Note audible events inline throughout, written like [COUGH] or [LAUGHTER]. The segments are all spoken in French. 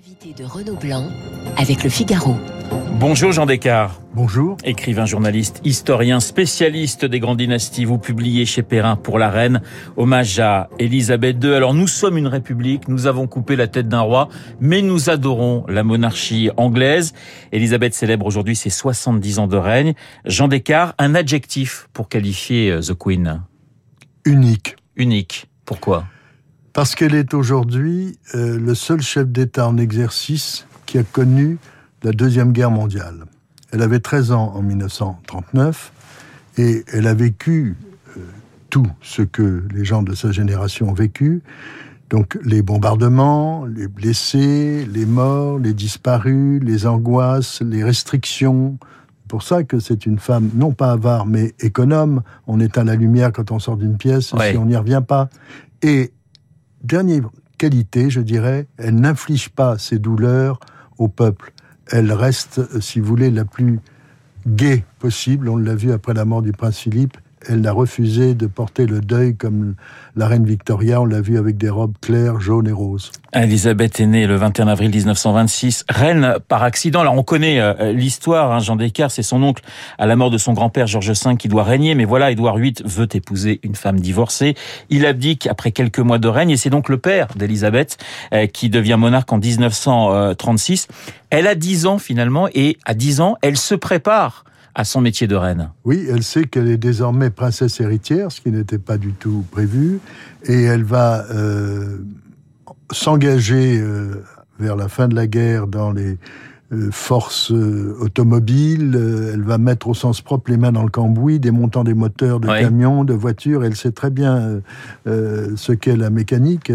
Invité de Renaud Blanc avec le Figaro. Bonjour Jean Descartes. Bonjour. Écrivain, journaliste, historien, spécialiste des grandes dynasties. Vous publiez chez Perrin pour la reine, hommage à Élisabeth II. Alors nous sommes une république, nous avons coupé la tête d'un roi, mais nous adorons la monarchie anglaise. Élisabeth célèbre aujourd'hui ses 70 ans de règne. Jean Descartes, un adjectif pour qualifier euh, The Queen. Unique. Unique. Pourquoi? Parce qu'elle est aujourd'hui euh, le seul chef d'État en exercice qui a connu la Deuxième Guerre mondiale. Elle avait 13 ans en 1939 et elle a vécu euh, tout ce que les gens de sa génération ont vécu. Donc les bombardements, les blessés, les morts, les disparus, les angoisses, les restrictions. Pour ça que c'est une femme non pas avare mais économe. On éteint la lumière quand on sort d'une pièce Ouais. si on n'y revient pas. Et dernière qualité, je dirais, elle n'inflige pas ses douleurs au peuple. Elle reste, si vous voulez, la plus gaie possible. On l'a vu après la mort du prince Philippe. Elle a refusé de porter le deuil comme la reine Victoria. On l'a vu avec des robes claires, jaunes et roses. Elisabeth est née le 21 avril 1926, reine par accident. Alors on connaît euh, l'histoire, hein, Jean Descartes, c'est son oncle à la mort de son grand-père George V qui doit régner, mais voilà, Édouard VIII veut épouser une femme divorcée. Il abdique après quelques mois de règne et c'est donc le père d'Elisabeth euh, qui devient monarque en 1936. Elle a 10 ans finalement et à 10 ans, elle se prépare à son métier de reine. Oui, elle sait qu'elle est désormais princesse héritière, ce qui n'était pas du tout prévu, et elle va euh, s'engager euh, vers la fin de la guerre dans les euh, forces automobiles. Elle va mettre au sens propre les mains dans le cambouis, démontant des moteurs de camions, de voitures. Elle sait très bien ce qu'est la mécanique.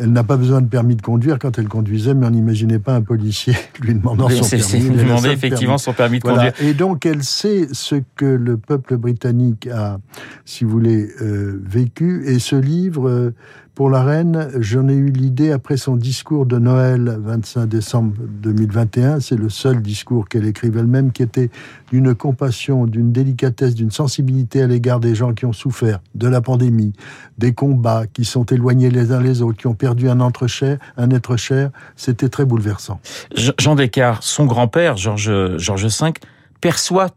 Elle n'a pas besoin de permis de conduire quand elle conduisait, mais on n'imaginait pas un policier [LAUGHS] lui demandant son permis. lui demander effectivement permis. son permis de Voilà. conduire. Et donc, elle sait ce que le peuple britannique a, si vous voulez, euh, vécu. Et ce livre, euh, pour la reine, j'en ai eu l'idée après son discours de Noël, 25 décembre 2021. C'est le seul discours qu'elle écrive elle-même, qui était d'une compassion, d'une délicatesse, d'une sensibilité à l'égard des gens qui ont souffert de la pandémie, des combats, qui sont éloignés les uns les autres, qui ont perdu un être cher. Un être cher. C'était très bouleversant. Je- Jean Descartes, son grand-père, Georges Georges V, perçoit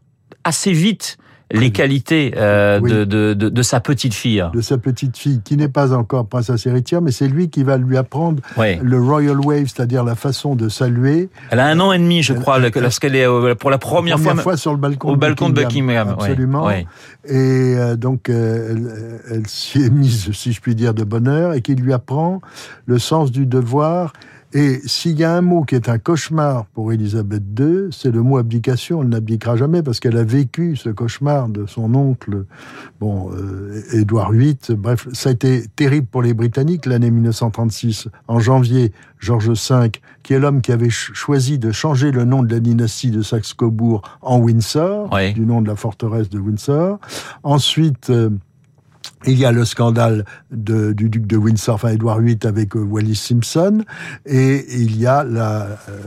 assez vite les qualités euh, Oui. de, de, de, de sa petite fille. de sa petite fille, qui n'est pas encore princesse héritière, mais c'est lui qui va lui apprendre le royal wave, c'est-à-dire la façon de saluer. Elle a un an et demi, je crois, elle- lorsqu'elle est euh, pour la première, Première fois, fois sur le balcon, au balcon de Buckingham. Absolument. Et euh, donc, euh, elle, elle s'y est mise, si je puis dire, de bonheur, et qui lui apprend le sens du devoir. Et s'il y a un mot qui est un cauchemar pour Élisabeth II, c'est le mot abdication. Elle n'abdiquera jamais parce qu'elle a vécu ce cauchemar de son oncle, bon, euh, Édouard VIII. Bref, ça a été terrible pour les Britanniques l'année 1936. En janvier, George V, qui est l'homme qui avait ch- choisi de changer le nom de la dynastie de Saxe-Cobourg en Windsor, du nom de la forteresse de Windsor. Ensuite, euh, il y a le scandale de- du duc de Windsor, enfin Édouard VIII avec euh, Wallis Simpson, et il y a la, euh,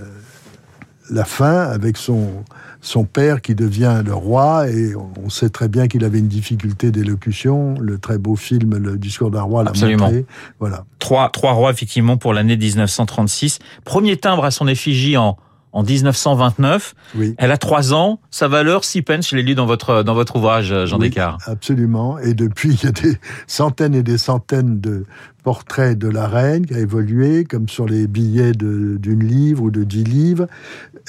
la fin avec son, son père qui devient le roi, et on sait très bien qu'il avait une difficulté d'élocution. Le très beau film, Le discours d'un roi, l'a Absolument. montré. Voilà. Trois, trois rois, effectivement, pour l'année 1936. Premier timbre à son effigie en, en 1929. Oui. Elle a trois ans. Sa valeur, six pence, je l'ai lu dans votre, dans votre ouvrage, Jean Oui, Descartes. Absolument. Et depuis, il y a des centaines et des centaines de portraits de la reine qui a évolué, comme sur les billets d'une livre ou de dix livres.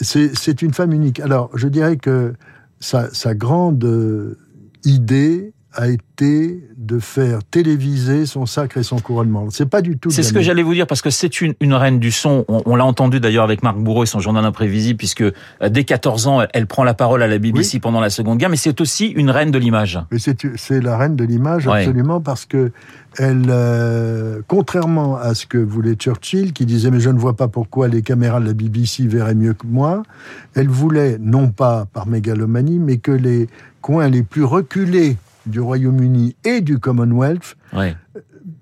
C'est c'est une femme unique. Alors, je dirais que sa, sa grande euh, idée a été de faire téléviser son sacre et son couronnement. C'est pas du tout. C'est ce que j'allais vous dire parce que c'est une, une reine du son. On, on l'a entendu d'ailleurs avec Marc Bourreau et son journal imprévisible puisque euh, dès 14 ans, elle, prend la parole à la BBC pendant la Seconde Guerre, mais c'est aussi une reine de l'image. Mais c'est c'est la reine de l'image, Ouais. absolument, parce que elle, euh, contrairement à ce que voulait Churchill, qui disait mais je ne vois pas pourquoi les caméras de la BBC verraient mieux que moi, elle voulait non pas par mégalomanie, mais que les coins les plus reculés du Royaume-Uni et du Commonwealth Ouais.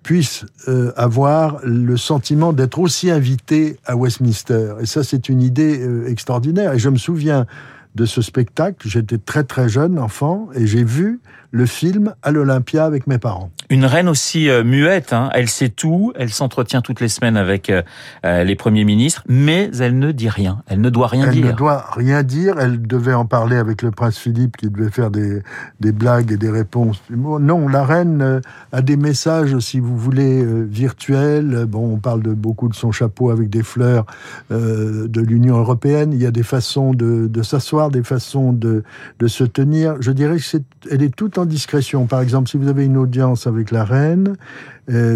puissent euh, avoir le sentiment d'être aussi invités à Westminster. Et ça, c'est une idée euh, extraordinaire. Et je me souviens de ce spectacle. J'étais très très jeune enfant et j'ai vu le film à l'Olympia avec mes parents. Une reine aussi euh, muette, hein. elle sait tout, elle s'entretient toutes les semaines avec euh, euh, les premiers ministres, mais elle ne dit rien, elle ne doit rien elle dire. Elle ne doit rien dire, elle devait en parler avec le prince Philippe qui devait faire des, des blagues et des réponses. Non, la reine a des messages, si vous voulez, virtuels. Bon, on parle de beaucoup de son chapeau avec des fleurs de l'Union européenne. Il y a des façons de, de s'asseoir, des façons de, de se tenir. Je dirais qu'elle est, est toute en discrétion. Par exemple, si vous avez une audience avec la reine.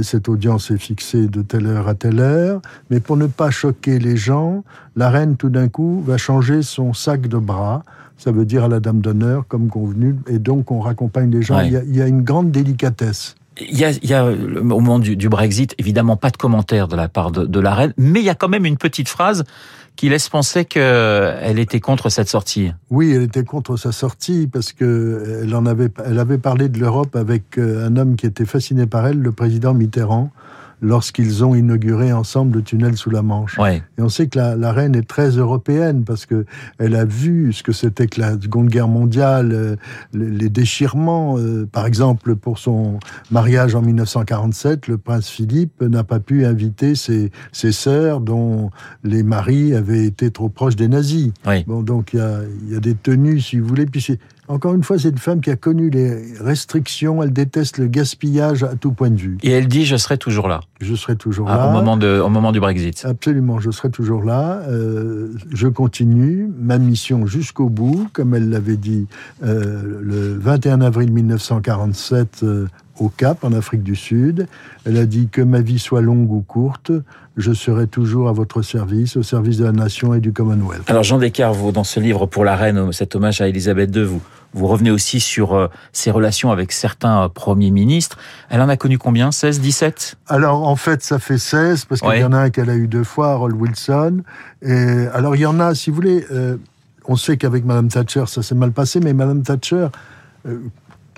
cette audience est fixée de telle heure à telle heure. Mais pour ne pas choquer les gens, la reine, tout d'un coup, va changer son sac de bras. Ça veut dire à la dame d'honneur, comme convenu. Et donc, on raccompagne les gens. Ouais. Il, y a, il, y a, une grande délicatesse. Il y a, il y a au moment du, du, Brexit, évidemment, pas de commentaire de la part de, de la reine, mais il y a quand même une petite phrase qui laisse penser qu'elle était contre cette sortie. Oui, elle était contre sa sortie parce que elle en avait, elle avait parlé de l'Europe avec euh, un homme qui était fasciné par elle, le président Mitterrand, lorsqu'ils ont inauguré ensemble le tunnel sous la Manche. Ouais. Et on sait que la, la, reine est très européenne parce que elle a vu ce que c'était que la Seconde Guerre mondiale, euh, les, déchirements. Euh, par exemple, pour son mariage en 1947, le prince Philippe n'a pas pu inviter ses, ses sœurs dont les maris avaient été trop proches des nazis. Bon, donc il y a, y a, des tenues, si vous voulez. Puis c'est encore une fois, c'est une femme qui a connu les restrictions, elle déteste le gaspillage à tout point de vue. Et elle dit je serai toujours là. Je serai toujours ah, là. Au moment, de, au moment du Brexit. Absolument, je serai toujours là. Euh, je continue ma mission jusqu'au bout, comme elle l'avait dit euh, le 21 avril 1947 euh, au Cap, en Afrique du Sud. Elle a dit que ma vie soit longue ou courte, je serai toujours à votre service, au service de la nation et du Commonwealth. Alors Jean Descartes, vous, dans ce livre pour la reine, cet hommage à Elisabeth II, vous, vous revenez aussi sur euh, ses relations avec certains euh, premiers ministres. Elle en a connu combien? 16, 17 Alors en fait, ça fait 16, parce qu'il Ouais. y en a un qu'elle a eu deux fois, Harold Wilson. Et, alors il y en a, si vous voulez, euh, on sait qu'avec Madame Thatcher, ça s'est mal passé, mais Madame Thatcher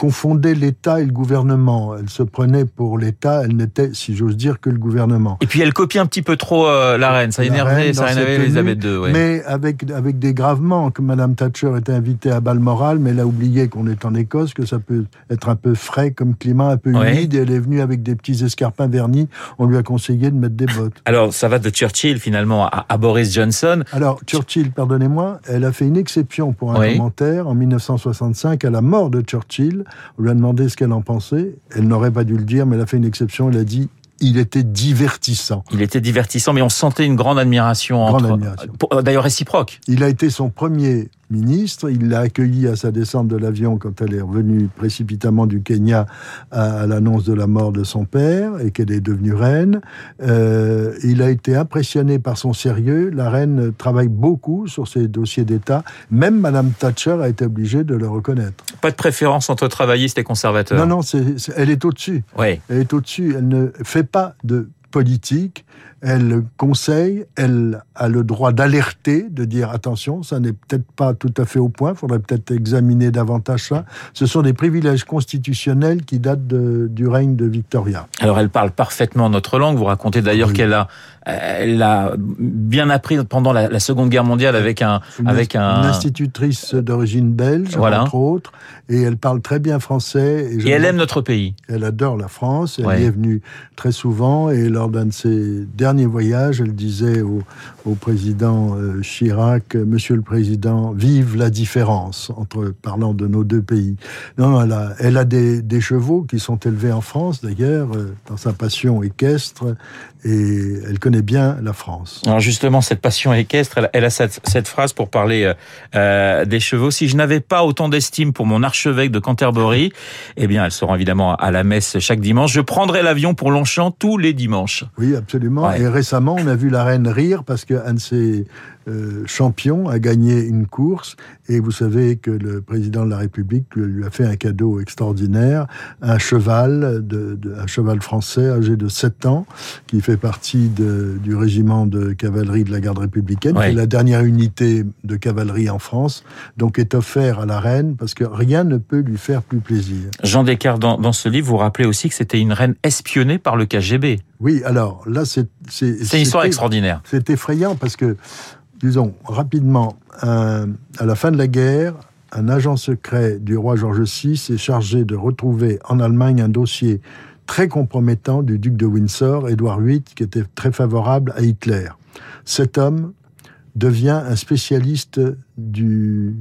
confondait l'État et le gouvernement. Elle se prenait pour l'État, elle n'était, si j'ose dire, que le gouvernement. Et puis elle copie un petit peu trop euh, la reine, ça énervait, ça énervait Elisabeth II. Ouais. Mais avec, avec des graves manques. Madame Thatcher était invitée à Balmoral, mais elle a oublié qu'on est en Écosse, que ça peut être un peu frais comme climat, un peu Ouais. humide, et elle est venue avec des petits escarpins vernis. On lui a conseillé de mettre des bottes. [LAUGHS] Alors ça va de Churchill finalement à, à Boris Johnson. Alors, Churchill, pardonnez-moi, elle a fait une exception pour un Oui. commentaire en 1965 à la mort de Churchill. On lui a demandé ce qu'elle en pensait. Elle n'aurait pas dû le dire, mais elle a fait une exception. Elle a dit il était divertissant. Il était divertissant, mais on sentait une grande admiration Grande entre. admiration. Euh, D'ailleurs réciproque. Il a été son premier ministre. Il l'a accueilli à sa descente de l'avion quand elle est revenue précipitamment du Kenya à, à l'annonce de la mort de son père et qu'elle est devenue reine. Euh, il a été impressionné par son sérieux. La reine travaille beaucoup sur ses dossiers d'État. Même Madame Thatcher a été obligée de le reconnaître. Pas de préférence entre travaillistes et conservateurs. Non, non, elle est au-dessus. Ouais. Elle est au-dessus. Elle ne fait pas de politique. Elle conseille. Elle a le droit d'alerter, de dire attention, ça n'est peut-être pas tout à fait au point. Il faudrait peut-être examiner davantage ça. Ce sont des privilèges constitutionnels qui datent de- du règne de Victoria. Alors elle parle parfaitement notre langue. Vous racontez d'ailleurs Oui. qu'elle a, elle a bien appris pendant la, la Seconde Guerre mondiale avec un, Une, avec une un. institutrice d'origine belge, Voilà. entre autres, et elle parle très bien français. Et elle aime notre pays. Elle adore la France, elle Ouais. y est venue très souvent et lors d'un de ses derniers voyages, elle disait au, au président euh, Chirac, euh, Monsieur le Président, vive la différence entre parlant de nos deux pays. Non, non, elle a, elle a des, des chevaux qui sont élevés en France d'ailleurs, euh, dans sa passion équestre, et elle connaît bien la France. Alors justement, cette passion équestre, elle, elle a cette, cette phrase pour parler euh, des chevaux. Si je n'avais pas autant d'estime pour mon archevêque de Canterbury, eh bien, elle sera évidemment à la messe chaque dimanche. Je prendrai l'avion pour Longchamp tous les dimanches. Oui, absolument. Et récemment, on a vu la reine rire parce qu'un de ses euh, champions a gagné une course. Et vous savez que le président de la République lui a fait un cadeau extraordinaire, un cheval, de, de- un cheval français âgé de 7 ans, qui fait partie de- du régiment de cavalerie de la garde républicaine, Ouais. qui est la dernière unité de cavalerie en France, donc est offert à la reine parce que rien ne peut lui faire plus plaisir. Jean Descartes, dans, dans ce livre, vous rappelez aussi que c'était une reine espionnée par le KGB. Oui, alors là, c'est... C'est une histoire extraordinaire. C'est effrayant parce que, disons, rapidement, euh, à la fin de la guerre, un agent secret du roi George VI est chargé de retrouver en Allemagne un dossier très compromettant du duc de Windsor, Édouard VIII, qui était très favorable à Hitler. Cet homme devient un spécialiste du,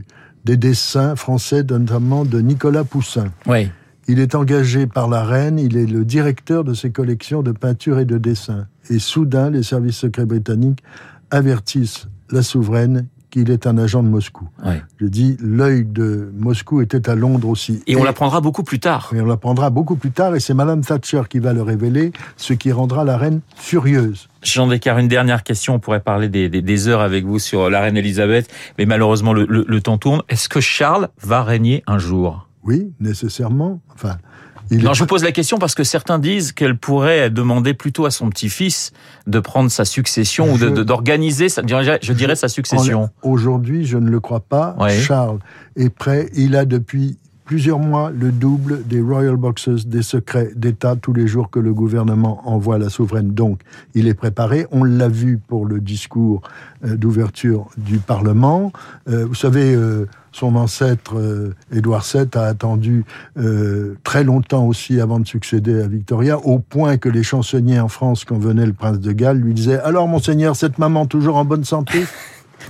des dessins français, notamment de Nicolas Poussin. Oui. Il est engagé par la reine, il est le directeur de ses collections de peintures et de dessins. Et soudain, les services secrets britanniques avertissent la souveraine qu'il est un agent de Moscou. Je dis, l'œil de Moscou était à Londres aussi. Et, on l'apprendra beaucoup plus tard. Et on l'apprendra beaucoup plus tard, et c'est Madame Thatcher qui va le révéler, ce qui rendra la reine furieuse. Jean Descartes, une dernière question. On pourrait parler des, des, des, heures avec vous sur la reine Elisabeth, mais malheureusement le, le, le temps tourne. Est-ce que Charles va régner un jour? Oui, nécessairement. Enfin, il non, est... je vous pose la question parce que certains disent qu'elle pourrait demander plutôt à son petit-fils de prendre sa succession je... ou d'organiser, je dirais, je dirais sa succession. Aujourd'hui, je ne le crois pas. Oui. Charles est prêt. Il a depuis plusieurs mois le double des Royal Boxes, des secrets d'État tous les jours que le gouvernement envoie la souveraine. Donc, il est préparé. On l'a vu pour le discours euh, d'ouverture du Parlement. Euh, vous savez, euh, son ancêtre Édouard VII a attendu très longtemps aussi avant de succéder à Victoria, au point que les chansonniers en France, quand venait le prince de Galles, lui disaient Alors, monseigneur, cette maman toujours en bonne santé?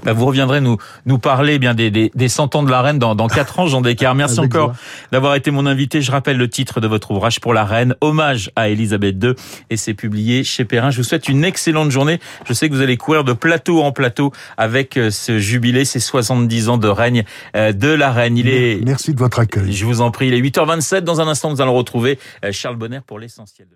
Bah, vous reviendrez nous nous parler eh bien des, des, des 100 ans de la reine dans, dans 4 ans, Jean Descartes. [LAUGHS] Merci Avec encore d'avoir été mon invité. Je rappelle le titre de votre ouvrage pour la reine, hommage à Elisabeth II, et c'est publié chez Perrin. Je vous souhaite une excellente journée. Je sais que vous allez courir de plateau en plateau avec euh, ce jubilé, ces 70 ans de règne euh, de la reine. Il est. Merci de votre accueil. Je vous en prie. Il est 8h27. Dans un instant, nous allons retrouver euh, Charles Bonner pour l'essentiel